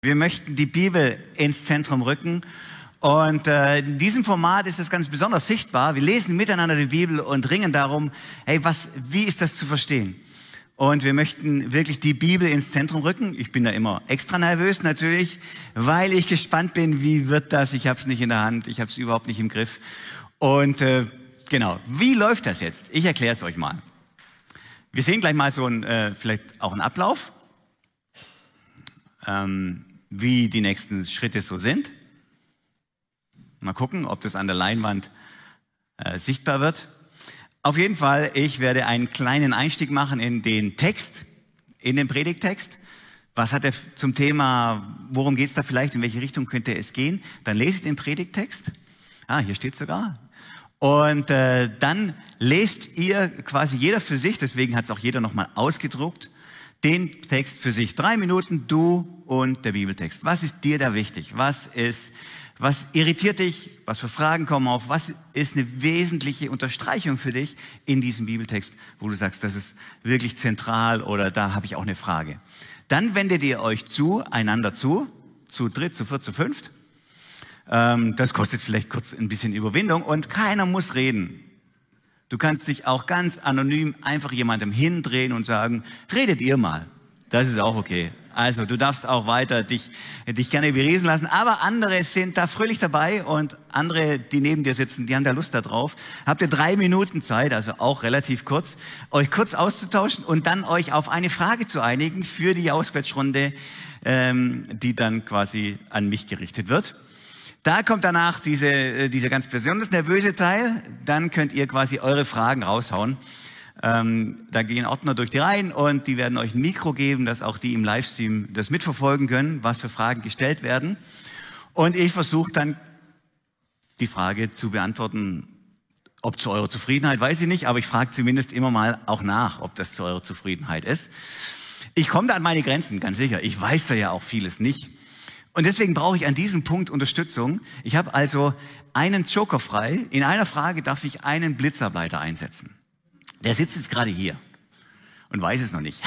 Wir möchten die Bibel ins Zentrum rücken. Und äh, in diesem Format ist es ganz besonders sichtbar. Wir lesen miteinander die Bibel und ringen darum, hey, was, wie ist das zu verstehen? Und wir möchten wirklich die Bibel ins Zentrum rücken. Ich bin da immer extra nervös natürlich, weil ich gespannt bin, wie wird das? Ich habe es nicht in der Hand, ich habe es überhaupt nicht im Griff. Und äh, genau, wie läuft das jetzt? Ich erkläre es euch mal. Wir sehen gleich mal so ein, äh, vielleicht auch einen Ablauf. Ähm, wie die nächsten Schritte so sind. Mal gucken, ob das an der Leinwand äh, sichtbar wird. Auf jeden Fall, ich werde einen kleinen Einstieg machen in den Text, in den Predigtext. Was hat er zum Thema, worum geht es da vielleicht, in welche Richtung könnte es gehen? Dann lese ich den Predigtext. Ah, hier steht sogar. Und äh, dann lest ihr quasi jeder für sich, deswegen hat es auch jeder nochmal ausgedruckt, den Text für sich. Drei Minuten, du und der Bibeltext. Was ist dir da wichtig? Was ist, was irritiert dich? Was für Fragen kommen auf? Was ist eine wesentliche Unterstreichung für dich in diesem Bibeltext, wo du sagst, das ist wirklich zentral oder da habe ich auch eine Frage. Dann wendet ihr euch zu, einander zu, zu dritt, zu viert, zu fünft. Ähm, das kostet vielleicht kurz ein bisschen Überwindung und keiner muss reden. Du kannst dich auch ganz anonym einfach jemandem hindrehen und sagen, redet ihr mal. Das ist auch okay. Also du darfst auch weiter dich, dich gerne berieseln lassen, aber andere sind da fröhlich dabei und andere, die neben dir sitzen, die haben da Lust darauf. Habt ihr drei Minuten Zeit, also auch relativ kurz, euch kurz auszutauschen und dann euch auf eine Frage zu einigen für die Auswärtsrunde, ähm, die dann quasi an mich gerichtet wird. Da kommt danach diese, äh, dieser ganz besonders nervöse Teil. Dann könnt ihr quasi eure Fragen raushauen. Ähm, da gehen Ordner durch die Reihen und die werden euch ein Mikro geben, dass auch die im Livestream das mitverfolgen können, was für Fragen gestellt werden. Und ich versuche dann die Frage zu beantworten, ob zu eurer Zufriedenheit, weiß ich nicht, aber ich frage zumindest immer mal auch nach, ob das zu eurer Zufriedenheit ist. Ich komme da an meine Grenzen, ganz sicher. Ich weiß da ja auch vieles nicht. Und deswegen brauche ich an diesem Punkt Unterstützung. Ich habe also einen Joker frei. In einer Frage darf ich einen Blitzableiter einsetzen. Der sitzt jetzt gerade hier und weiß es noch nicht.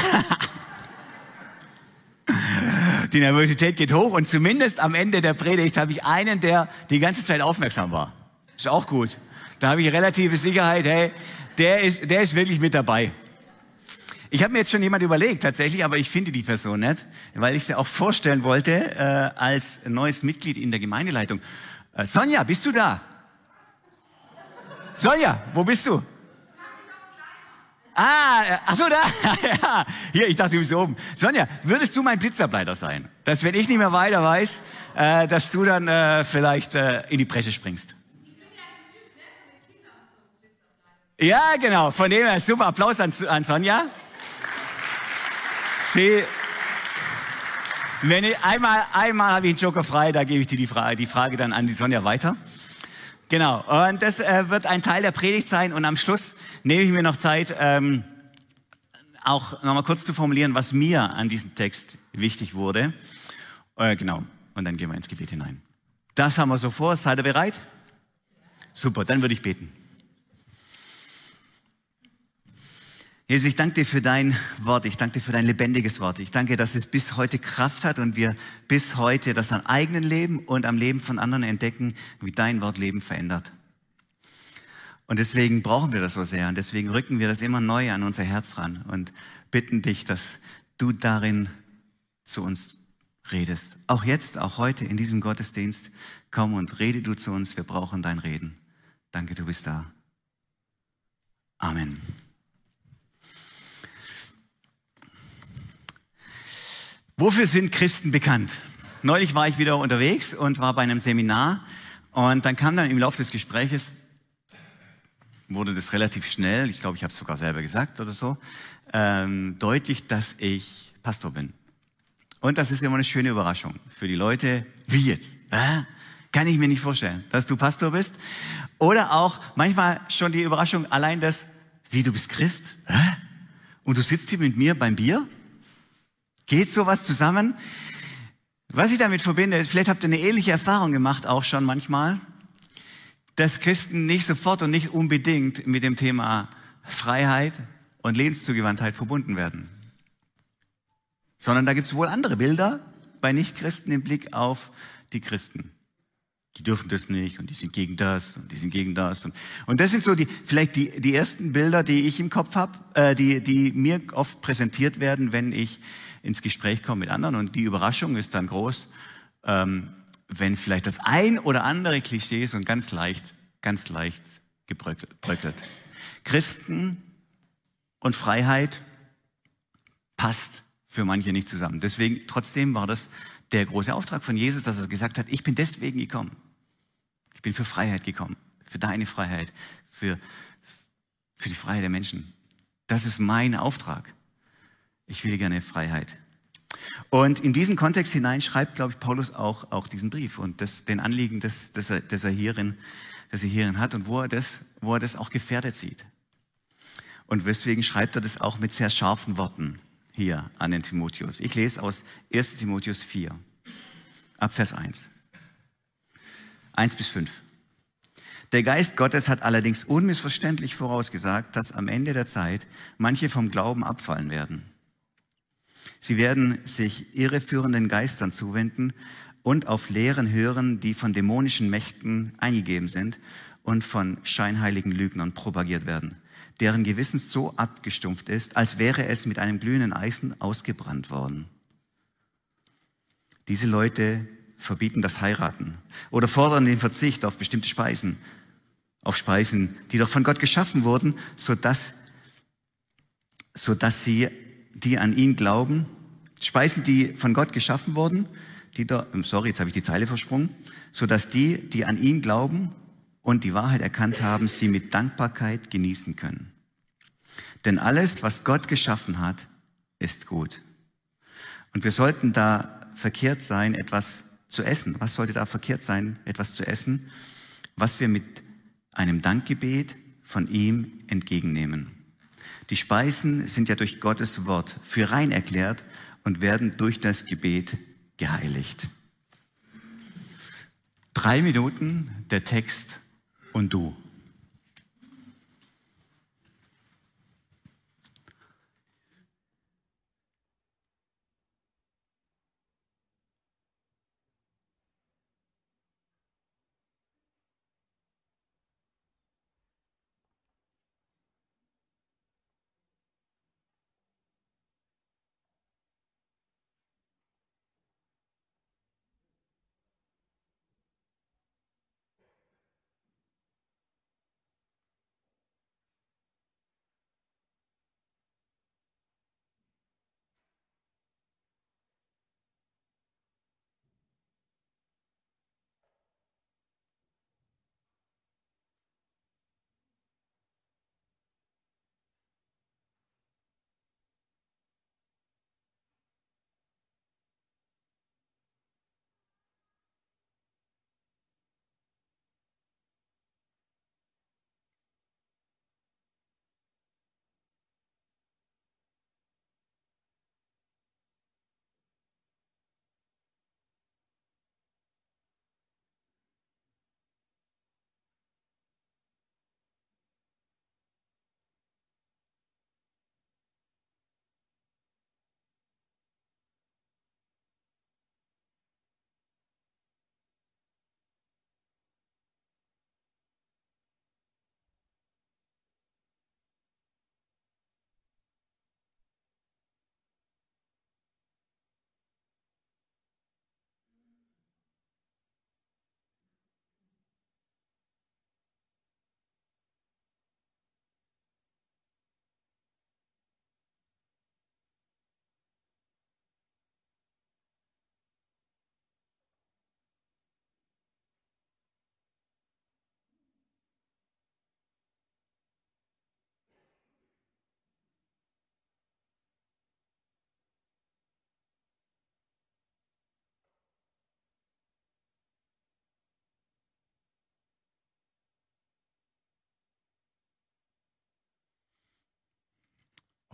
die Nervosität geht hoch und zumindest am Ende der Predigt habe ich einen, der die ganze Zeit aufmerksam war. Ist auch gut. Da habe ich relative Sicherheit, hey, der ist, der ist wirklich mit dabei. Ich habe mir jetzt schon jemand überlegt, tatsächlich, aber ich finde die Person nicht, weil ich sie auch vorstellen wollte äh, als neues Mitglied in der Gemeindeleitung. Äh, Sonja, bist du da? Sonja, wo bist du? Ah, äh, ach so, da. ja, hier, ich dachte, du bist oben. Sonja, würdest du mein Blitzableiter sein? Dass, wenn ich nicht mehr weiter weiß, äh, dass du dann äh, vielleicht äh, in die Presse springst. Ja, genau. Von dem her super Applaus an, an Sonja. Sie, wenn ich, einmal, einmal habe ich einen Joker frei, da gebe ich dir die Frage, die Frage dann an die Sonja weiter. Genau. Und das äh, wird ein Teil der Predigt sein. Und am Schluss nehme ich mir noch Zeit, ähm, auch nochmal kurz zu formulieren, was mir an diesem Text wichtig wurde. Äh, genau. Und dann gehen wir ins Gebet hinein. Das haben wir so vor. Seid ihr bereit? Super. Dann würde ich beten. Jesus, ich danke dir für dein Wort. Ich danke dir für dein lebendiges Wort. Ich danke, dass es bis heute Kraft hat und wir bis heute das am eigenen Leben und am Leben von anderen entdecken, wie dein Wort Leben verändert. Und deswegen brauchen wir das so sehr und deswegen rücken wir das immer neu an unser Herz ran und bitten dich, dass du darin zu uns redest. Auch jetzt, auch heute in diesem Gottesdienst, komm und rede du zu uns. Wir brauchen dein Reden. Danke, du bist da. Amen. Wofür sind Christen bekannt? Neulich war ich wieder unterwegs und war bei einem Seminar und dann kam dann im Laufe des Gespräches, wurde das relativ schnell, ich glaube, ich habe es sogar selber gesagt oder so, ähm, deutlich, dass ich Pastor bin. Und das ist immer eine schöne Überraschung für die Leute. Wie jetzt? Äh? Kann ich mir nicht vorstellen, dass du Pastor bist. Oder auch manchmal schon die Überraschung allein das, wie du bist Christ? Äh? Und du sitzt hier mit mir beim Bier? Geht sowas zusammen? Was ich damit verbinde, vielleicht habt ihr eine ähnliche Erfahrung gemacht, auch schon manchmal, dass Christen nicht sofort und nicht unbedingt mit dem Thema Freiheit und Lebenszugewandtheit verbunden werden. Sondern da gibt es wohl andere Bilder bei Nichtchristen im Blick auf die Christen. Die dürfen das nicht und die sind gegen das und die sind gegen das. Und, und das sind so die, vielleicht die, die ersten Bilder, die ich im Kopf habe, äh, die, die mir oft präsentiert werden, wenn ich ins Gespräch komme mit anderen. Und die Überraschung ist dann groß, ähm, wenn vielleicht das ein oder andere Klischee so ganz leicht, ganz leicht gebröckelt. Christen und Freiheit passt für manche nicht zusammen. Deswegen, trotzdem war das der große Auftrag von Jesus, dass er gesagt hat, ich bin deswegen gekommen. Ich bin für Freiheit gekommen, für deine Freiheit, für, für die Freiheit der Menschen. Das ist mein Auftrag. Ich will gerne Freiheit. Und in diesen Kontext hinein schreibt, glaube ich, Paulus auch, auch diesen Brief und das, den Anliegen, das, das, er, das, er hierin, das er hierin hat und wo er, das, wo er das auch gefährdet sieht. Und deswegen schreibt er das auch mit sehr scharfen Worten hier an den Timotheus. Ich lese aus 1 Timotheus 4, ab Vers 1. 1 bis 5. Der Geist Gottes hat allerdings unmissverständlich vorausgesagt, dass am Ende der Zeit manche vom Glauben abfallen werden. Sie werden sich irreführenden Geistern zuwenden und auf Lehren hören, die von dämonischen Mächten eingegeben sind und von scheinheiligen Lügnern propagiert werden deren Gewissen so abgestumpft ist, als wäre es mit einem glühenden Eisen ausgebrannt worden. Diese Leute verbieten das Heiraten oder fordern den Verzicht auf bestimmte Speisen, auf Speisen, die doch von Gott geschaffen wurden, sodass, sodass sie, die an ihn glauben, Speisen, die von Gott geschaffen wurden, die da, sorry, jetzt habe ich die Zeile versprungen, sodass die, die an ihn glauben und die Wahrheit erkannt haben, sie mit Dankbarkeit genießen können. Denn alles, was Gott geschaffen hat, ist gut. Und wir sollten da verkehrt sein, etwas zu essen. Was sollte da verkehrt sein, etwas zu essen, was wir mit einem Dankgebet von ihm entgegennehmen? Die Speisen sind ja durch Gottes Wort für rein erklärt und werden durch das Gebet geheiligt. Drei Minuten der Text und du.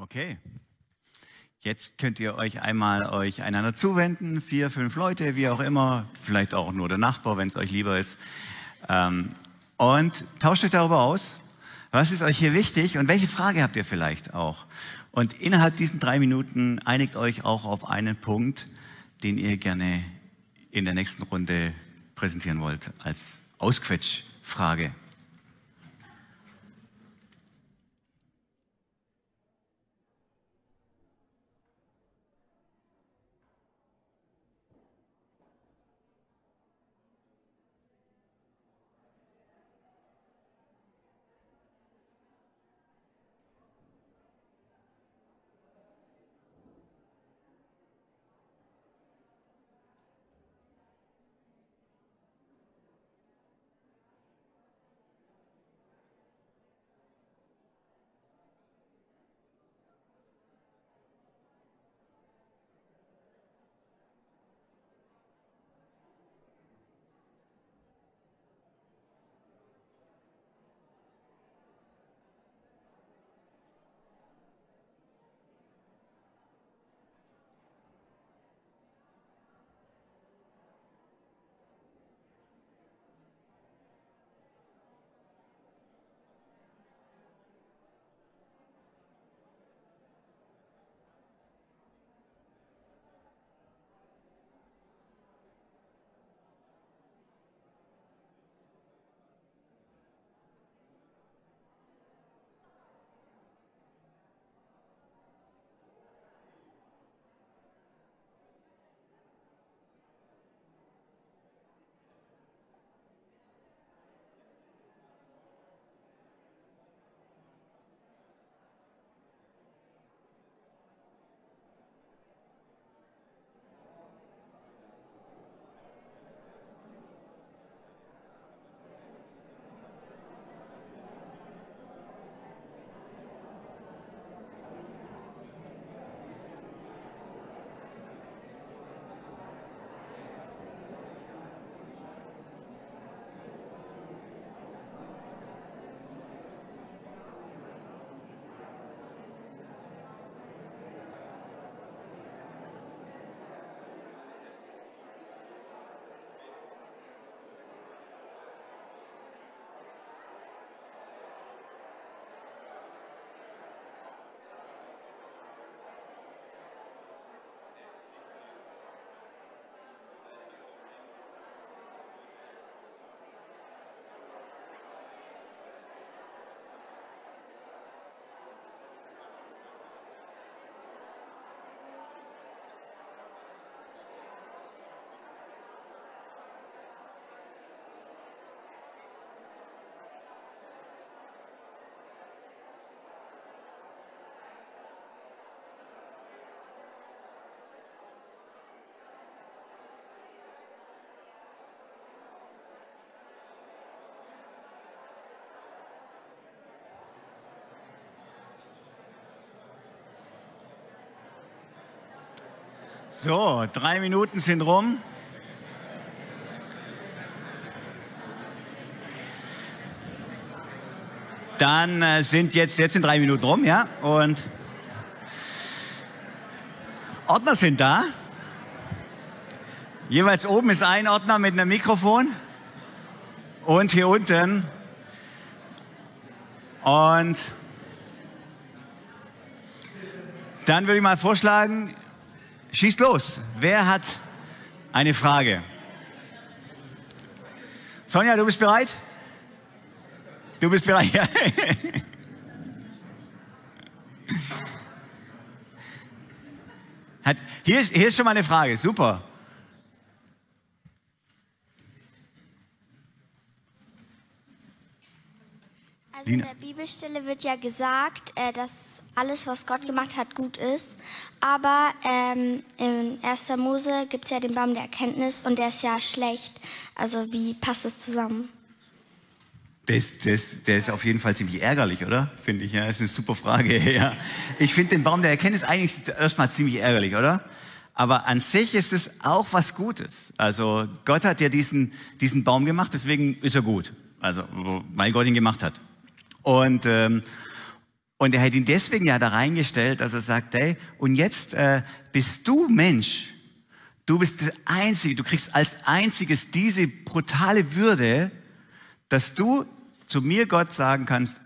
Okay. Jetzt könnt ihr euch einmal euch einander zuwenden, vier, fünf Leute, wie auch immer, vielleicht auch nur der Nachbar, wenn es euch lieber ist. Ähm, und tauscht euch darüber aus, was ist euch hier wichtig und welche Frage habt ihr vielleicht auch. Und innerhalb diesen drei Minuten einigt euch auch auf einen Punkt, den ihr gerne in der nächsten Runde präsentieren wollt als Ausquetschfrage. So, drei Minuten sind rum. Dann äh, sind jetzt, jetzt sind drei Minuten rum, ja, und Ordner sind da. Jeweils oben ist ein Ordner mit einem Mikrofon und hier unten. Und dann würde ich mal vorschlagen, Schießt los. Wer hat eine Frage? Sonja, du bist bereit? Du bist bereit? Ja. Hat, hier, ist, hier ist schon mal eine Frage. Super. In der Bibelstelle wird ja gesagt, äh, dass alles, was Gott gemacht hat, gut ist. Aber ähm, in 1. Mose gibt es ja den Baum der Erkenntnis und der ist ja schlecht. Also wie passt das zusammen? Das, das, der ist auf jeden Fall ziemlich ärgerlich, oder? Finde ich. Ja, das ist eine super Frage. Ja. Ich finde den Baum der Erkenntnis eigentlich erstmal ziemlich ärgerlich, oder? Aber an sich ist es auch was Gutes. Also Gott hat ja diesen, diesen Baum gemacht, deswegen ist er gut. Also, weil Gott ihn gemacht hat. Und, ähm, und er hat ihn deswegen ja da reingestellt, dass er sagt, hey, und jetzt äh, bist du Mensch. Du bist das Einzige, du kriegst als einziges diese brutale Würde, dass du zu mir Gott sagen kannst,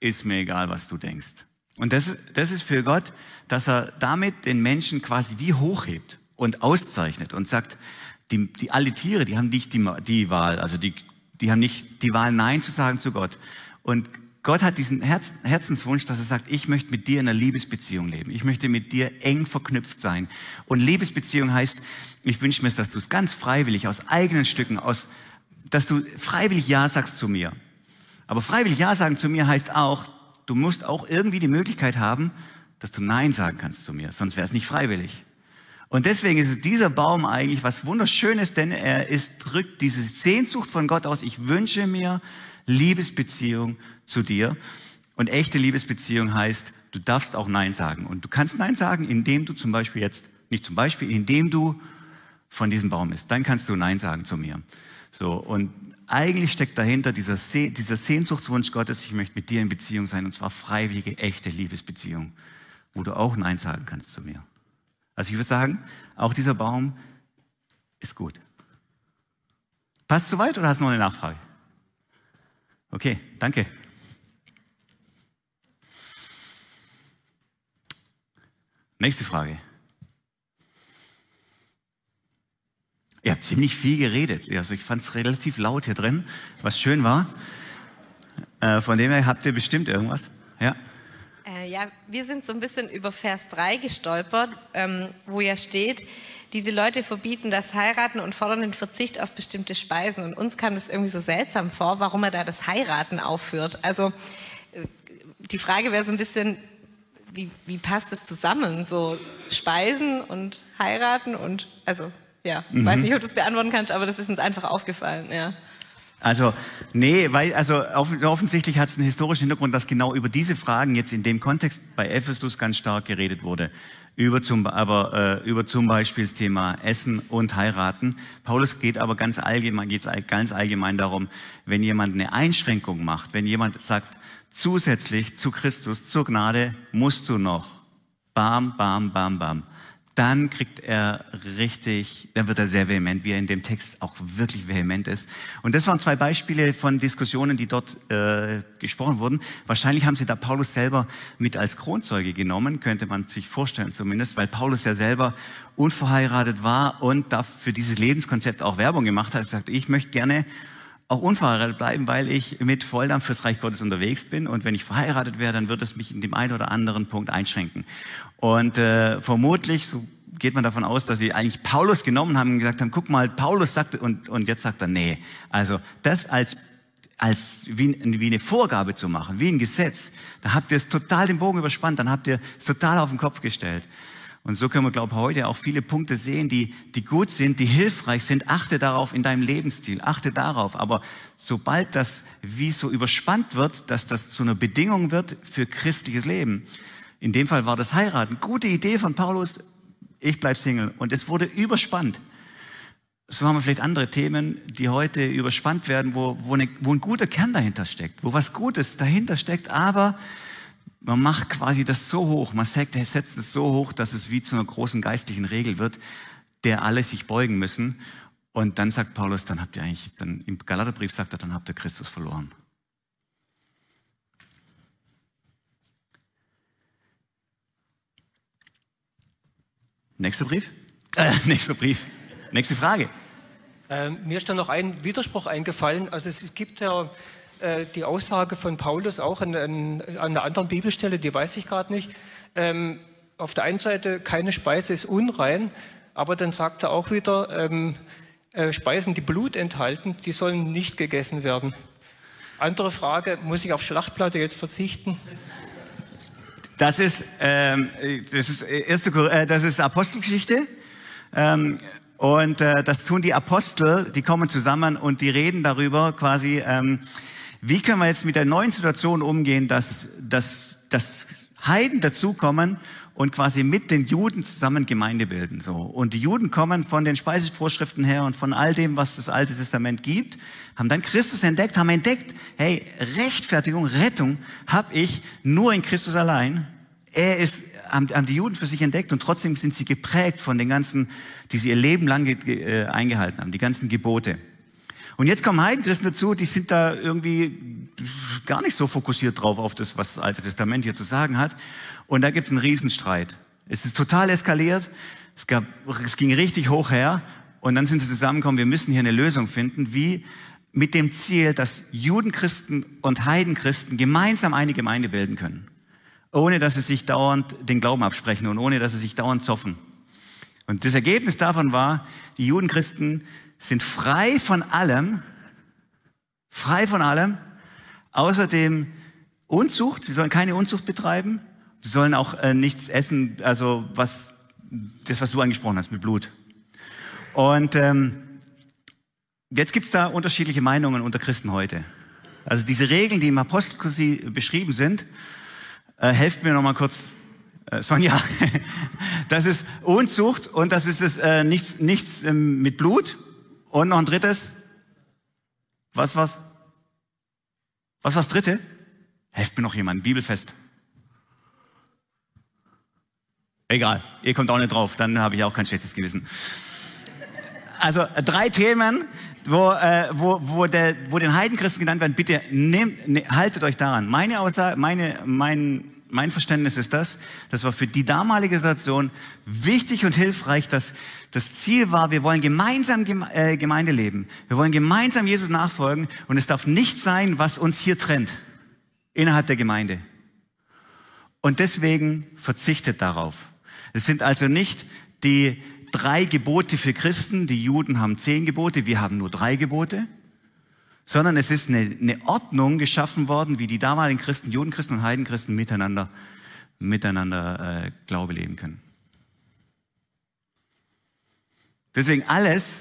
ist mir egal, was du denkst. Und das, das ist für Gott, dass er damit den Menschen quasi wie hochhebt und auszeichnet und sagt, die, die alle Tiere, die haben nicht die, die Wahl, also die, die haben nicht die Wahl, Nein zu sagen zu Gott. Und Gott hat diesen Herz, Herzenswunsch, dass er sagt, ich möchte mit dir in einer Liebesbeziehung leben. Ich möchte mit dir eng verknüpft sein. Und Liebesbeziehung heißt, ich wünsche mir, dass du es ganz freiwillig aus eigenen Stücken, aus, dass du freiwillig Ja sagst zu mir. Aber freiwillig Ja sagen zu mir heißt auch, du musst auch irgendwie die Möglichkeit haben, dass du Nein sagen kannst zu mir, sonst wäre es nicht freiwillig. Und deswegen ist dieser Baum eigentlich was Wunderschönes, denn er ist, drückt diese Sehnsucht von Gott aus. Ich wünsche mir Liebesbeziehung zu dir. Und echte Liebesbeziehung heißt, du darfst auch Nein sagen. Und du kannst Nein sagen, indem du zum Beispiel jetzt, nicht zum Beispiel, indem du von diesem Baum isst. Dann kannst du Nein sagen zu mir. So. Und eigentlich steckt dahinter dieser, Se dieser Sehnsuchtswunsch Gottes, ich möchte mit dir in Beziehung sein, und zwar freiwillige, echte Liebesbeziehung, wo du auch Nein sagen kannst zu mir. Also ich würde sagen, auch dieser Baum ist gut. Passt soweit oder hast du noch eine Nachfrage? Okay, danke. Nächste Frage. Ihr habt ziemlich viel geredet. Also ich fand es relativ laut hier drin, was schön war. Äh, von dem her habt ihr bestimmt irgendwas. Ja. Äh, ja, wir sind so ein bisschen über Vers 3 gestolpert, ähm, wo ja steht, diese Leute verbieten das Heiraten und fordern den Verzicht auf bestimmte Speisen. Und uns kam das irgendwie so seltsam vor, warum er da das Heiraten aufführt. Also äh, die Frage wäre so ein bisschen, wie, wie passt das zusammen? So Speisen und heiraten und also ja, mhm. weiß nicht, ob du das beantworten kannst, aber das ist uns einfach aufgefallen, ja. Also, nee, weil, also offensichtlich hat es einen historischen Hintergrund, dass genau über diese Fragen jetzt in dem Kontext bei Ephesus ganz stark geredet wurde. Über zum, aber, äh, über zum Beispiel das Thema Essen und Heiraten. Paulus geht aber ganz allgemein, geht ganz allgemein darum, wenn jemand eine Einschränkung macht, wenn jemand sagt, zusätzlich zu Christus, zur Gnade musst du noch, bam, bam, bam, bam dann kriegt er richtig, dann wird er sehr vehement, wie er in dem Text auch wirklich vehement ist. Und das waren zwei Beispiele von Diskussionen, die dort äh, gesprochen wurden. Wahrscheinlich haben sie da Paulus selber mit als Kronzeuge genommen, könnte man sich vorstellen zumindest, weil Paulus ja selber unverheiratet war und da für dieses Lebenskonzept auch Werbung gemacht hat. Sagt, ich möchte gerne auch unverheiratet bleiben, weil ich mit Volldampf fürs Reich Gottes unterwegs bin. Und wenn ich verheiratet wäre, dann würde es mich in dem einen oder anderen Punkt einschränken. Und äh, vermutlich, so geht man davon aus, dass sie eigentlich Paulus genommen haben und gesagt haben, guck mal, Paulus sagte, und, und jetzt sagt er, nee. Also das als als wie, wie eine Vorgabe zu machen, wie ein Gesetz, da habt ihr es total den Bogen überspannt, dann habt ihr es total auf den Kopf gestellt. Und so können wir, glaube ich, heute auch viele Punkte sehen, die, die gut sind, die hilfreich sind. Achte darauf in deinem Lebensstil, achte darauf. Aber sobald das wie so überspannt wird, dass das zu einer Bedingung wird für christliches Leben, in dem Fall war das Heiraten, gute Idee von Paulus, ich bleib Single. Und es wurde überspannt. So haben wir vielleicht andere Themen, die heute überspannt werden, wo, wo, eine, wo ein guter Kern dahinter steckt, wo was Gutes dahinter steckt, aber man macht quasi das so hoch, man setzt es so hoch, dass es wie zu einer großen geistlichen Regel wird, der alle sich beugen müssen. Und dann sagt Paulus, dann habt ihr eigentlich, dann im Galaterbrief sagt er, dann habt ihr Christus verloren. Nächster Brief? Äh, nächster Brief. Nächste Frage. Ähm, mir ist da noch ein Widerspruch eingefallen. Also es gibt ja äh, die Aussage von Paulus auch an, an, an einer anderen Bibelstelle, die weiß ich gerade nicht. Ähm, auf der einen Seite, keine Speise ist unrein, aber dann sagt er auch wieder, ähm, äh, Speisen, die Blut enthalten, die sollen nicht gegessen werden. Andere Frage, muss ich auf Schlachtplatte jetzt verzichten? Das ist, ähm, das ist, erste, äh, das ist Apostelgeschichte. Ähm, und äh, das tun die Apostel, die kommen zusammen und die reden darüber quasi, ähm, wie können wir jetzt mit der neuen Situation umgehen, dass, dass, dass Heiden dazukommen und quasi mit den Juden zusammen Gemeinde bilden. So. Und die Juden kommen von den Speisevorschriften her und von all dem, was das Alte Testament gibt, haben dann Christus entdeckt, haben entdeckt, hey, Rechtfertigung, Rettung habe ich nur in Christus allein. Er ist, haben, die Juden für sich entdeckt und trotzdem sind sie geprägt von den ganzen, die sie ihr Leben lang äh, eingehalten haben, die ganzen Gebote. Und jetzt kommen Heidenchristen dazu, die sind da irgendwie gar nicht so fokussiert drauf, auf das, was das Alte Testament hier zu sagen hat. Und da gibt's einen Riesenstreit. Es ist total eskaliert. Es, gab, es ging richtig hoch her. Und dann sind sie zusammengekommen, wir müssen hier eine Lösung finden, wie mit dem Ziel, dass Judenchristen und Heidenchristen gemeinsam eine Gemeinde bilden können. Ohne dass sie sich dauernd den Glauben absprechen und ohne dass sie sich dauernd zoffen. Und das Ergebnis davon war, die Judenchristen sind frei von allem, frei von allem, außer dem Unzucht. Sie sollen keine Unzucht betreiben. Sie sollen auch äh, nichts essen, also was, das, was du angesprochen hast mit Blut. Und ähm, jetzt gibt's da unterschiedliche Meinungen unter Christen heute. Also diese Regeln, die im Apostelkursi beschrieben sind, äh, helft mir nochmal kurz, äh, Sonja. das ist Unzucht und das ist das, äh, nichts, nichts ähm, mit Blut. Und noch ein drittes. Was was? Was war das dritte? Helft mir noch jemand, Bibelfest. Egal, ihr kommt auch nicht drauf, dann habe ich auch kein schlechtes Gewissen. Also drei Themen, wo, äh, wo, wo, der, wo den Heidenchristen genannt werden. Bitte nehmt, ne, haltet euch daran. Meine Aussage, meine, mein, mein Verständnis ist das, das war für die damalige Situation wichtig und hilfreich, dass das Ziel war, wir wollen gemeinsam äh, Gemeinde leben. Wir wollen gemeinsam Jesus nachfolgen und es darf nicht sein, was uns hier trennt innerhalb der Gemeinde. Und deswegen verzichtet darauf. Es sind also nicht die drei Gebote für Christen, die Juden haben zehn Gebote, wir haben nur drei Gebote, sondern es ist eine, eine Ordnung geschaffen worden, wie die damaligen Christen, Judenchristen und Heidenchristen miteinander, miteinander äh, Glaube leben können. Deswegen alles,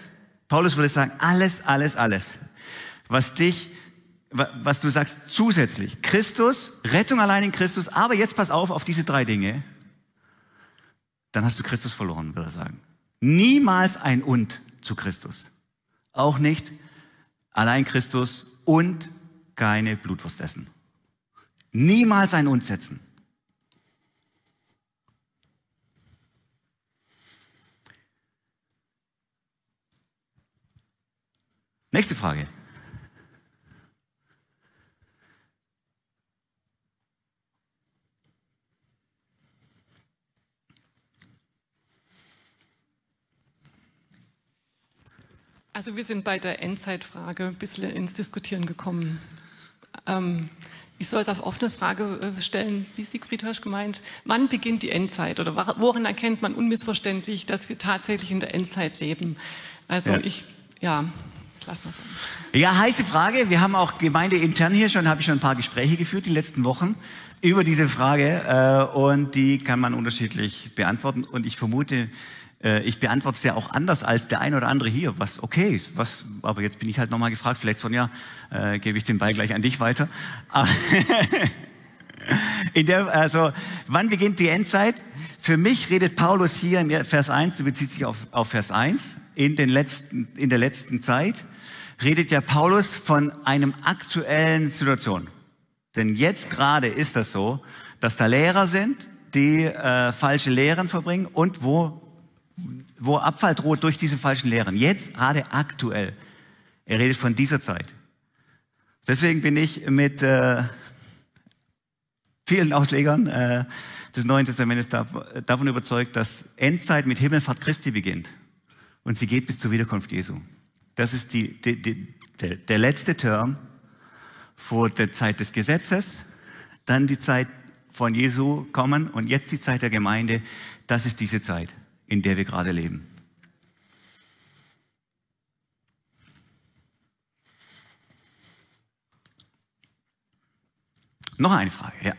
Paulus würde sagen, alles, alles, alles, was dich, was du sagst zusätzlich, Christus, Rettung allein in Christus, aber jetzt pass auf auf diese drei Dinge, dann hast du Christus verloren, würde er sagen. Niemals ein Und zu Christus. Auch nicht allein Christus und keine Blutwurst essen. Niemals ein Und setzen. Nächste Frage. Also wir sind bei der Endzeitfrage ein bisschen ins Diskutieren gekommen. Ähm, ich soll es als offene Frage äh, stellen, wie Siegfried Hirsch gemeint, wann beginnt die Endzeit oder worin erkennt man unmissverständlich, dass wir tatsächlich in der Endzeit leben? Also ja. ich, ja, lass mal so. Ja, heiße Frage. Wir haben auch gemeindeintern hier schon, habe ich schon ein paar Gespräche geführt die letzten Wochen über diese Frage äh, und die kann man unterschiedlich beantworten und ich vermute, äh, ich beantworte es ja auch anders als der ein oder andere hier, was okay ist. Was, aber jetzt bin ich halt nochmal gefragt, vielleicht Sonja, äh, gebe ich den Ball gleich an dich weiter. In der, also, wann beginnt die Endzeit? Für mich redet Paulus hier in Vers 1, du bezieht sich auf, auf Vers 1, in, den letzten, in der letzten Zeit, redet ja Paulus von einem aktuellen Situation. Denn jetzt gerade ist das so, dass da Lehrer sind, die äh, falsche Lehren verbringen und wo wo Abfall droht durch diese falschen Lehren. Jetzt gerade aktuell. Er redet von dieser Zeit. Deswegen bin ich mit äh, vielen Auslegern äh, des Neuen Testamentes davon überzeugt, dass Endzeit mit Himmelfahrt Christi beginnt und sie geht bis zur Wiederkunft Jesu. Das ist die, die, die, der, der letzte Term vor der Zeit des Gesetzes, dann die Zeit von Jesu kommen und jetzt die Zeit der Gemeinde. Das ist diese Zeit in der wir gerade leben. Noch eine Frage, ja.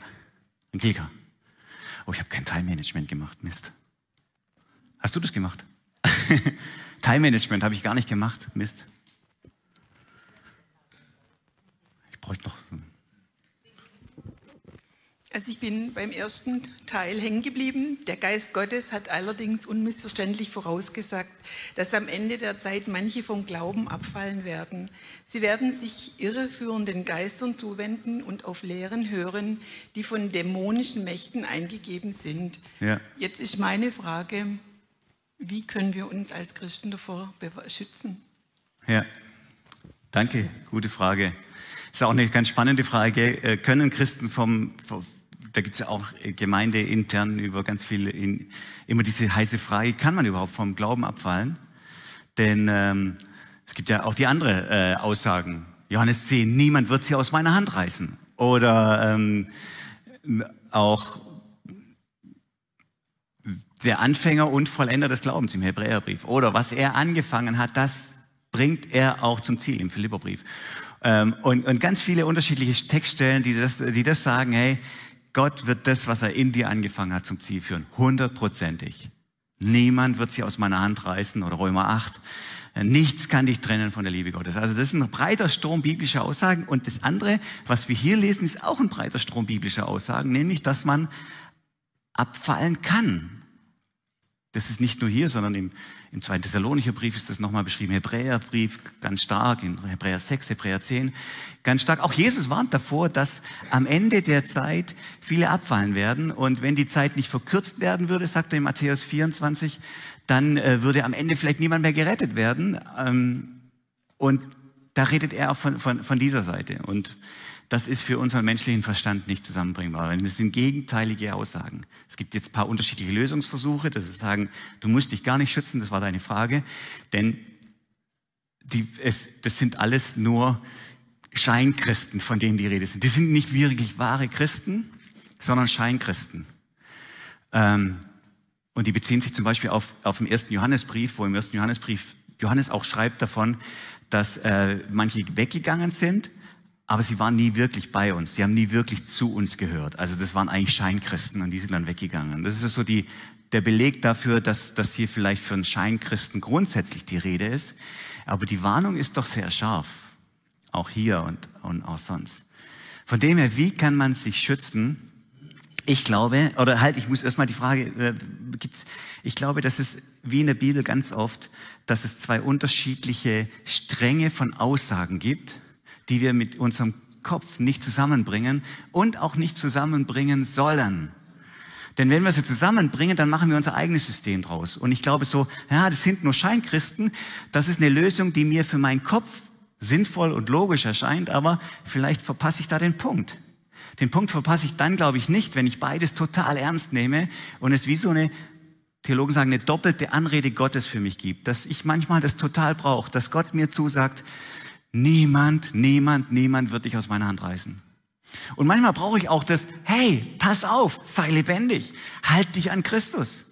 Angelika. Oh, ich habe kein Time-Management gemacht. Mist. Hast du das gemacht? Time-Management habe ich gar nicht gemacht. Mist. Ich bräuchte noch. Also ich bin beim ersten Teil hängen geblieben. Der Geist Gottes hat allerdings unmissverständlich vorausgesagt, dass am Ende der Zeit manche vom Glauben abfallen werden. Sie werden sich irreführenden Geistern zuwenden und auf Lehren hören, die von dämonischen Mächten eingegeben sind. Ja. Jetzt ist meine Frage, wie können wir uns als Christen davor schützen? Ja, danke, gute Frage. Das ist auch eine ganz spannende Frage. Äh, können Christen vom, da gibt es ja auch Gemeindeintern über ganz viele, in, immer diese heiße Frage, kann man überhaupt vom Glauben abfallen? Denn ähm, es gibt ja auch die andere äh, Aussagen. Johannes 10, niemand wird sie aus meiner Hand reißen. Oder ähm, auch der Anfänger und Vollender des Glaubens im Hebräerbrief. Oder was er angefangen hat, das bringt er auch zum Ziel im Philipperbrief. Ähm, und, und ganz viele unterschiedliche Textstellen, die das, die das sagen, hey, Gott wird das, was er in dir angefangen hat, zum Ziel führen. Hundertprozentig. Niemand wird sie aus meiner Hand reißen oder Römer 8. Nichts kann dich trennen von der Liebe Gottes. Also das ist ein breiter Strom biblischer Aussagen. Und das andere, was wir hier lesen, ist auch ein breiter Strom biblischer Aussagen, nämlich, dass man abfallen kann. Das ist nicht nur hier, sondern im, im zweiten Thessalonicher Brief ist das nochmal beschrieben, Hebräerbrief ganz stark, in Hebräer 6, Hebräer 10 ganz stark. Auch Jesus warnt davor, dass am Ende der Zeit viele abfallen werden. Und wenn die Zeit nicht verkürzt werden würde, sagt er in Matthäus 24, dann äh, würde am Ende vielleicht niemand mehr gerettet werden. Ähm, und da redet er auch von, von, von dieser Seite. Und das ist für unseren menschlichen Verstand nicht zusammenbringbar. Das sind gegenteilige Aussagen. Es gibt jetzt ein paar unterschiedliche Lösungsversuche, dass sie sagen, du musst dich gar nicht schützen, das war deine Frage, denn die, es, das sind alles nur Scheinchristen, von denen die Rede sind. Die sind nicht wirklich wahre Christen, sondern Scheinchristen. Ähm, und die beziehen sich zum Beispiel auf, auf den ersten Johannesbrief, wo im ersten Johannesbrief Johannes auch schreibt davon, dass äh, manche weggegangen sind aber sie waren nie wirklich bei uns. Sie haben nie wirklich zu uns gehört. Also das waren eigentlich Scheinchristen und die sind dann weggegangen. Das ist so die, der Beleg dafür, dass, dass hier vielleicht für einen Scheinchristen grundsätzlich die Rede ist. Aber die Warnung ist doch sehr scharf. Auch hier und, und auch sonst. Von dem her, wie kann man sich schützen? Ich glaube, oder halt, ich muss erstmal die Frage, äh, gibt's, ich glaube, dass es wie in der Bibel ganz oft, dass es zwei unterschiedliche Stränge von Aussagen gibt die wir mit unserem Kopf nicht zusammenbringen und auch nicht zusammenbringen sollen. Denn wenn wir sie zusammenbringen, dann machen wir unser eigenes System draus. Und ich glaube so, ja, das sind nur Scheinkristen. Das ist eine Lösung, die mir für meinen Kopf sinnvoll und logisch erscheint, aber vielleicht verpasse ich da den Punkt. Den Punkt verpasse ich dann, glaube ich, nicht, wenn ich beides total ernst nehme und es wie so eine, Theologen sagen, eine doppelte Anrede Gottes für mich gibt, dass ich manchmal das total brauche, dass Gott mir zusagt, Niemand, niemand, niemand wird dich aus meiner Hand reißen. Und manchmal brauche ich auch das, hey, pass auf, sei lebendig, halt dich an Christus.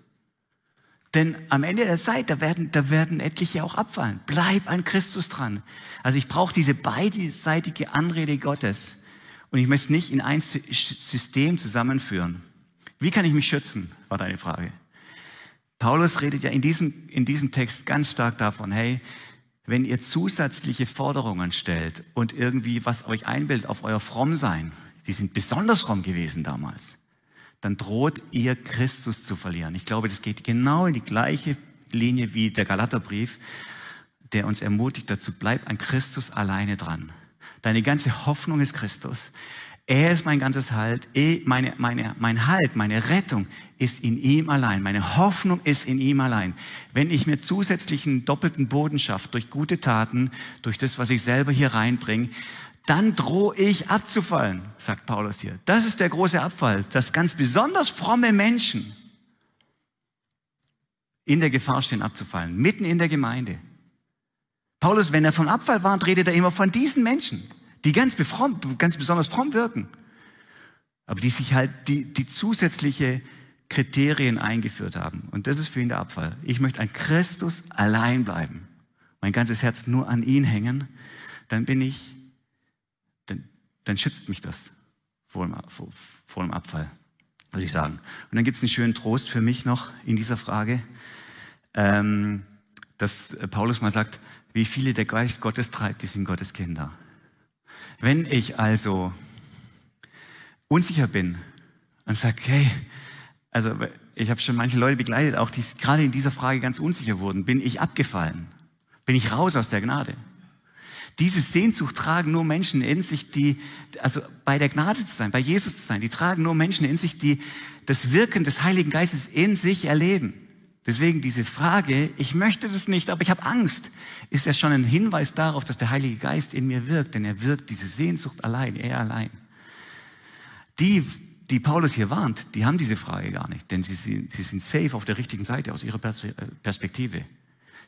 Denn am Ende der Zeit, da werden, da werden etliche auch abfallen. Bleib an Christus dran. Also ich brauche diese beidseitige Anrede Gottes. Und ich möchte es nicht in ein System zusammenführen. Wie kann ich mich schützen, war deine Frage. Paulus redet ja in diesem, in diesem Text ganz stark davon, hey, wenn ihr zusätzliche Forderungen stellt und irgendwie was euch einbildet auf euer Frommsein, die sind besonders fromm gewesen damals, dann droht ihr Christus zu verlieren. Ich glaube, das geht genau in die gleiche Linie wie der Galaterbrief, der uns ermutigt dazu, bleib an Christus alleine dran. Deine ganze Hoffnung ist Christus. Er ist mein ganzes Halt, eh, meine, meine, mein Halt, meine Rettung ist in ihm allein. Meine Hoffnung ist in ihm allein. Wenn ich mir zusätzlichen doppelten Boden schaffe durch gute Taten, durch das, was ich selber hier reinbringe, dann drohe ich abzufallen, sagt Paulus hier. Das ist der große Abfall, dass ganz besonders fromme Menschen in der Gefahr stehen, abzufallen, mitten in der Gemeinde. Paulus, wenn er vom Abfall war, redet er immer von diesen Menschen die ganz, befromm, ganz besonders fromm wirken, aber die sich halt die, die zusätzliche Kriterien eingeführt haben. Und das ist für ihn der Abfall. Ich möchte an Christus allein bleiben, mein ganzes Herz nur an ihn hängen, dann bin ich, dann, dann schützt mich das vor dem, vor, vor dem Abfall, würde ich sagen. Und dann gibt es einen schönen Trost für mich noch in dieser Frage, ähm, dass Paulus mal sagt, wie viele der Geist Gottes treibt, die sind Gottes Kinder. Wenn ich also unsicher bin und sage, hey, also ich habe schon manche Leute begleitet, auch die gerade in dieser Frage ganz unsicher wurden, bin ich abgefallen? Bin ich raus aus der Gnade? Diese Sehnsucht tragen nur Menschen in sich, die, also bei der Gnade zu sein, bei Jesus zu sein, die tragen nur Menschen in sich, die das Wirken des Heiligen Geistes in sich erleben. Deswegen diese Frage, ich möchte das nicht, aber ich habe Angst, ist ja schon ein Hinweis darauf, dass der Heilige Geist in mir wirkt, denn er wirkt diese Sehnsucht allein, er allein. Die, die Paulus hier warnt, die haben diese Frage gar nicht, denn sie, sie sind safe auf der richtigen Seite aus ihrer äh, Perspektive.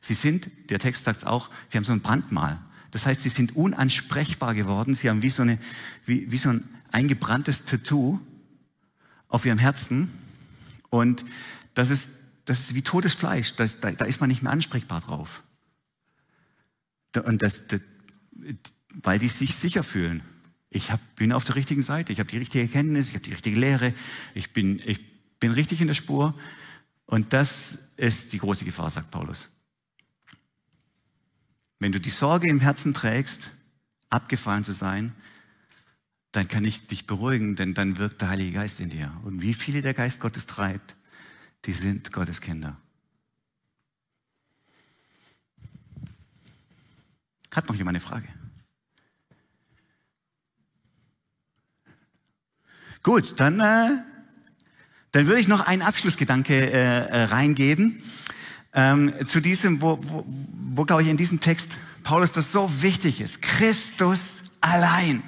Sie sind, der Text sagt es auch, sie haben so ein Brandmal. Das heißt, sie sind unansprechbar geworden. Sie haben wie so, eine, wie, wie so ein eingebranntes Tattoo auf ihrem Herzen. Und das ist, das ist wie totes Fleisch. Das, da, da ist man nicht mehr ansprechbar drauf. Und das, das, weil die sich sicher fühlen. Ich hab, bin auf der richtigen Seite, ich habe die richtige Erkenntnis, ich habe die richtige Lehre, ich bin, ich bin richtig in der Spur. Und das ist die große Gefahr, sagt Paulus. Wenn du die Sorge im Herzen trägst, abgefallen zu sein, dann kann ich dich beruhigen, denn dann wirkt der Heilige Geist in dir. Und wie viele der Geist Gottes treibt, die sind Gottes Kinder. Hat noch jemand eine Frage? Gut, dann, äh, dann würde ich noch einen Abschlussgedanke äh, äh, reingeben ähm, zu diesem, wo, wo, wo glaube ich in diesem Text Paulus das so wichtig ist. Christus allein.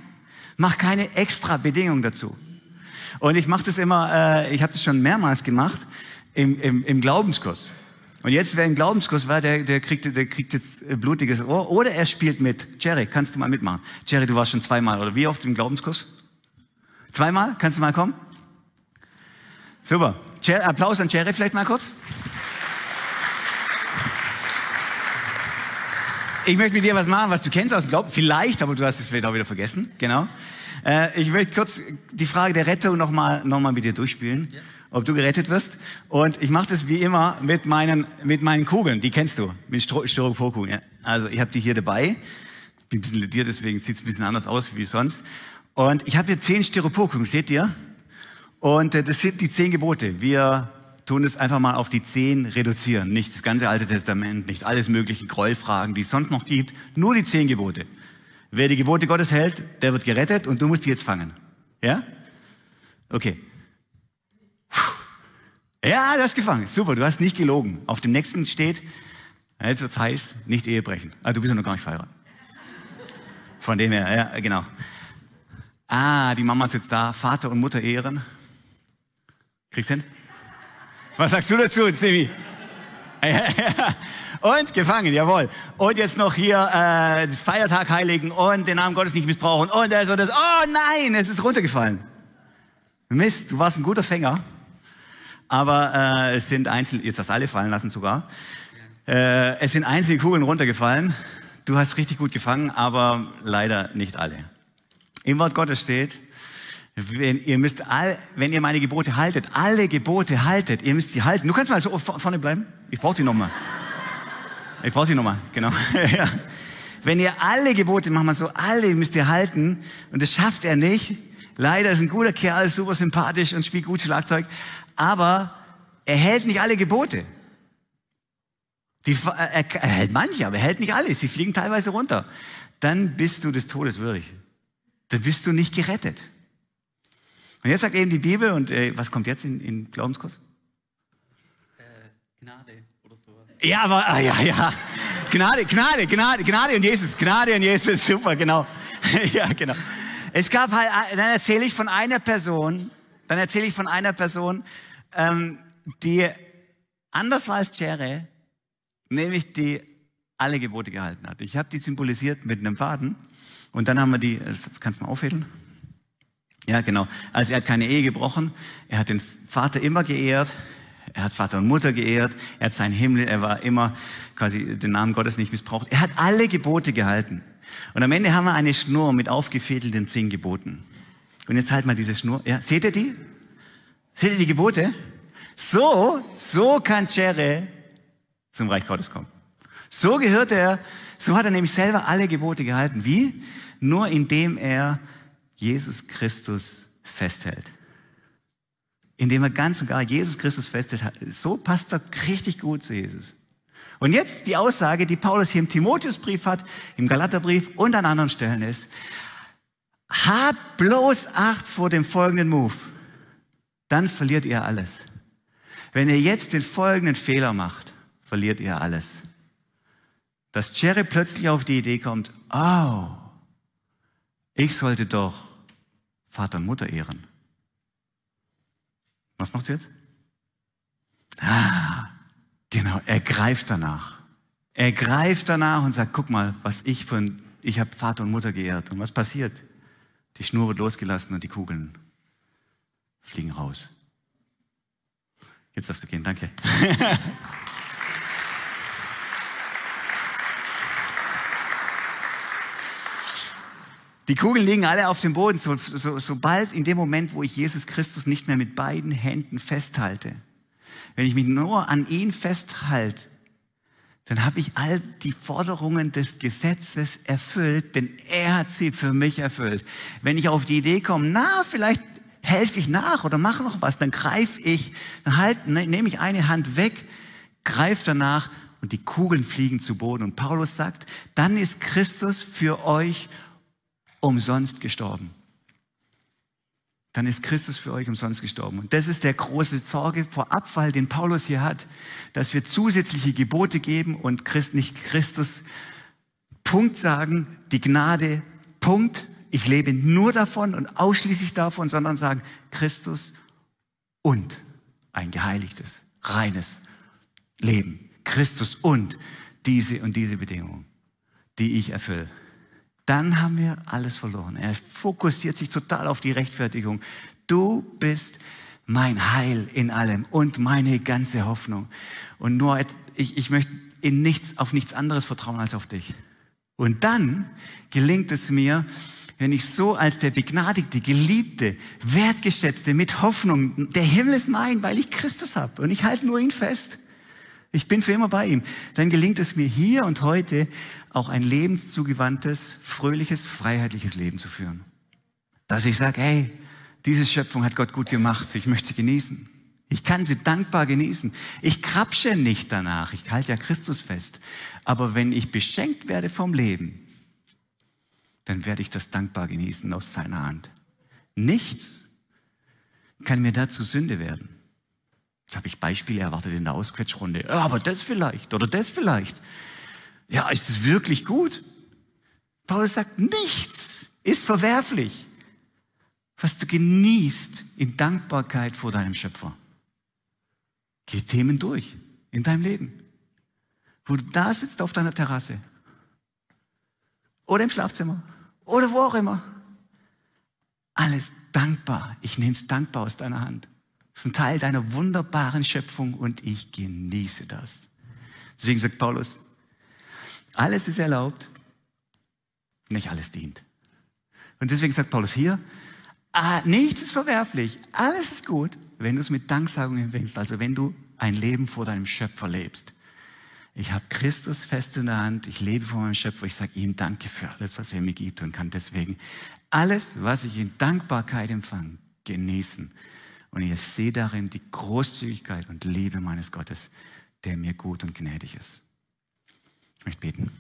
Mach keine extra Bedingung dazu. Und ich mache das immer, äh, ich habe das schon mehrmals gemacht im, im, im Glaubenskurs. Und jetzt, wer im Glaubenskurs war, der, der, kriegt, der kriegt jetzt blutiges Ohr. Oder er spielt mit. Jerry, kannst du mal mitmachen? Jerry, du warst schon zweimal, oder wie oft im Glaubenskurs? Zweimal? Kannst du mal kommen? Super. Applaus an Jerry vielleicht mal kurz. Ich möchte mit dir was machen, was du kennst aus dem Glauben. Vielleicht, aber du hast es vielleicht auch wieder vergessen. Genau. Äh, ich möchte kurz die Frage der Rettung nochmal noch mal mit dir durchspielen. Ja. Ob du gerettet wirst. Und ich mache das wie immer mit meinen, mit meinen Kugeln. Die kennst du. Mit Styroporkugeln. Ja. Also ich habe die hier dabei. Bin ein bisschen lediert, deswegen sieht es ein bisschen anders aus wie sonst. Und ich habe hier zehn Styroporkugeln, seht ihr? Und äh, das sind die zehn Gebote. Wir tun es einfach mal auf die zehn reduzieren. Nicht das ganze Alte Testament, nicht alles mögliche Grollfragen, die es sonst noch gibt. Nur die zehn Gebote. Wer die Gebote Gottes hält, der wird gerettet und du musst die jetzt fangen. Ja? Okay. Ja, du hast gefangen. Super, du hast nicht gelogen. Auf dem nächsten steht, jetzt wird's heiß, nicht Ehe brechen. Ah, du bist ja noch gar nicht verheiratet. Von dem her, ja, genau. Ah, die Mama ist jetzt da. Vater und Mutter ehren. Kriegst hin? Was sagst du dazu, Stevie? und gefangen, jawohl. Und jetzt noch hier äh, Feiertag heiligen und den Namen Gottes nicht missbrauchen und das und das. Oh nein, es ist runtergefallen. Mist, du warst ein guter Fänger. Aber äh, es sind einzelne, jetzt hast alle fallen lassen sogar. Äh, es sind einzelne Kugeln runtergefallen. Du hast richtig gut gefangen, aber leider nicht alle. Im Wort Gottes steht, wenn ihr müsst all, wenn ihr meine Gebote haltet, alle Gebote haltet, ihr müsst sie halten. Du kannst mal so vorne bleiben. Ich brauche sie nochmal. Ich brauche sie nochmal, genau. ja. Wenn ihr alle Gebote, machen wir so, alle müsst ihr halten, und das schafft er nicht. Leider ist ein guter Kerl, super sympathisch und spielt gut Schlagzeug, aber er hält nicht alle Gebote. Die, er, er hält manche, aber er hält nicht alle. Sie fliegen teilweise runter. Dann bist du des Todes würdig dann bist du nicht gerettet. Und jetzt sagt eben die Bibel, und äh, was kommt jetzt in, in Glaubenskurs? Äh, Gnade oder sowas. Ja, aber, ah, ja, ja. Gnade, Gnade, Gnade, Gnade und Jesus, Gnade und Jesus, super, genau. ja, genau. Es gab halt, äh, dann erzähle ich von einer Person, dann erzähle ich von einer Person, ähm, die anders war als Chere, nämlich die alle Gebote gehalten hat. Ich habe die symbolisiert mit einem Faden. Und dann haben wir die, äh, kannst du mal aufheben? Ja, genau. Also er hat keine Ehe gebrochen. Er hat den Vater immer geehrt. Er hat Vater und Mutter geehrt. Er hat seinen Himmel, er war immer quasi den Namen Gottes nicht missbraucht. Er hat alle Gebote gehalten. Und am Ende haben wir eine Schnur mit aufgefädelten zehn Geboten. Und jetzt halt mal diese Schnur. Ja, seht ihr die? Seht ihr die Gebote? So, so kann Chere zum Reich Gottes kommen. So gehört er, so hat er nämlich selber alle Gebote gehalten. Wie? nur indem er Jesus Christus festhält. Indem er ganz und gar Jesus Christus festhält. So passt er richtig gut zu Jesus. Und jetzt die Aussage, die Paulus hier im Timotheusbrief hat, im Galaterbrief und an anderen Stellen ist, habt bloß Acht vor dem folgenden Move. Dann verliert ihr alles. Wenn ihr jetzt den folgenden Fehler macht, verliert ihr alles. Dass Jerry plötzlich auf die Idee kommt, oh, ich sollte doch Vater und Mutter ehren. Was machst du jetzt? Ah, genau, er greift danach. Er greift danach und sagt, guck mal, was ich von, ich habe Vater und Mutter geehrt. Und was passiert? Die Schnur wird losgelassen und die Kugeln fliegen raus. Jetzt darfst du gehen, danke. Die Kugeln liegen alle auf dem Boden, so, so, sobald in dem Moment, wo ich Jesus Christus nicht mehr mit beiden Händen festhalte. Wenn ich mich nur an ihn festhalte, dann habe ich all die Forderungen des Gesetzes erfüllt, denn er hat sie für mich erfüllt. Wenn ich auf die Idee komme, na, vielleicht helfe ich nach oder mache noch was, dann greife ich, dann halt, ne, nehme ich eine Hand weg, greife danach und die Kugeln fliegen zu Boden. Und Paulus sagt, dann ist Christus für euch umsonst gestorben. Dann ist Christus für euch umsonst gestorben. Und das ist der große Sorge vor Abfall, den Paulus hier hat, dass wir zusätzliche Gebote geben und Christ, nicht Christus Punkt sagen, die Gnade Punkt, ich lebe nur davon und ausschließlich davon, sondern sagen Christus und ein geheiligtes, reines Leben. Christus und diese und diese Bedingungen, die ich erfülle dann haben wir alles verloren. Er fokussiert sich total auf die Rechtfertigung. Du bist mein Heil in allem und meine ganze Hoffnung. Und nur, ich, ich möchte in nichts, auf nichts anderes vertrauen als auf dich. Und dann gelingt es mir, wenn ich so als der begnadigte, geliebte, wertgeschätzte, mit Hoffnung, der Himmel ist mein, weil ich Christus habe und ich halte nur ihn fest. Ich bin für immer bei ihm. Dann gelingt es mir hier und heute auch ein lebenszugewandtes, fröhliches, freiheitliches Leben zu führen. Dass ich sage, hey, diese Schöpfung hat Gott gut gemacht, ich möchte sie genießen. Ich kann sie dankbar genießen. Ich krapsche nicht danach, ich halte ja Christus fest. Aber wenn ich beschenkt werde vom Leben, dann werde ich das dankbar genießen aus seiner Hand. Nichts kann mir dazu Sünde werden. Jetzt habe ich Beispiele erwartet in der Ausquetschrunde. Ja, aber das vielleicht oder das vielleicht. Ja, ist es wirklich gut? Paulus sagt, nichts ist verwerflich, was du genießt in Dankbarkeit vor deinem Schöpfer. Geh Themen durch in deinem Leben, wo du da sitzt auf deiner Terrasse oder im Schlafzimmer oder wo auch immer. Alles dankbar. Ich nehme es dankbar aus deiner Hand. Das ist ein Teil deiner wunderbaren Schöpfung und ich genieße das. Deswegen sagt Paulus, alles ist erlaubt, nicht alles dient. Und deswegen sagt Paulus hier, ah, nichts ist verwerflich, alles ist gut, wenn du es mit Danksagung empfängst, also wenn du ein Leben vor deinem Schöpfer lebst. Ich habe Christus fest in der Hand, ich lebe vor meinem Schöpfer, ich sage ihm Danke für alles, was er mir gibt und kann deswegen alles, was ich in Dankbarkeit empfange, genießen. Und ich sehe darin die Großzügigkeit und Liebe meines Gottes, der mir gut und gnädig ist. Ich möchte beten.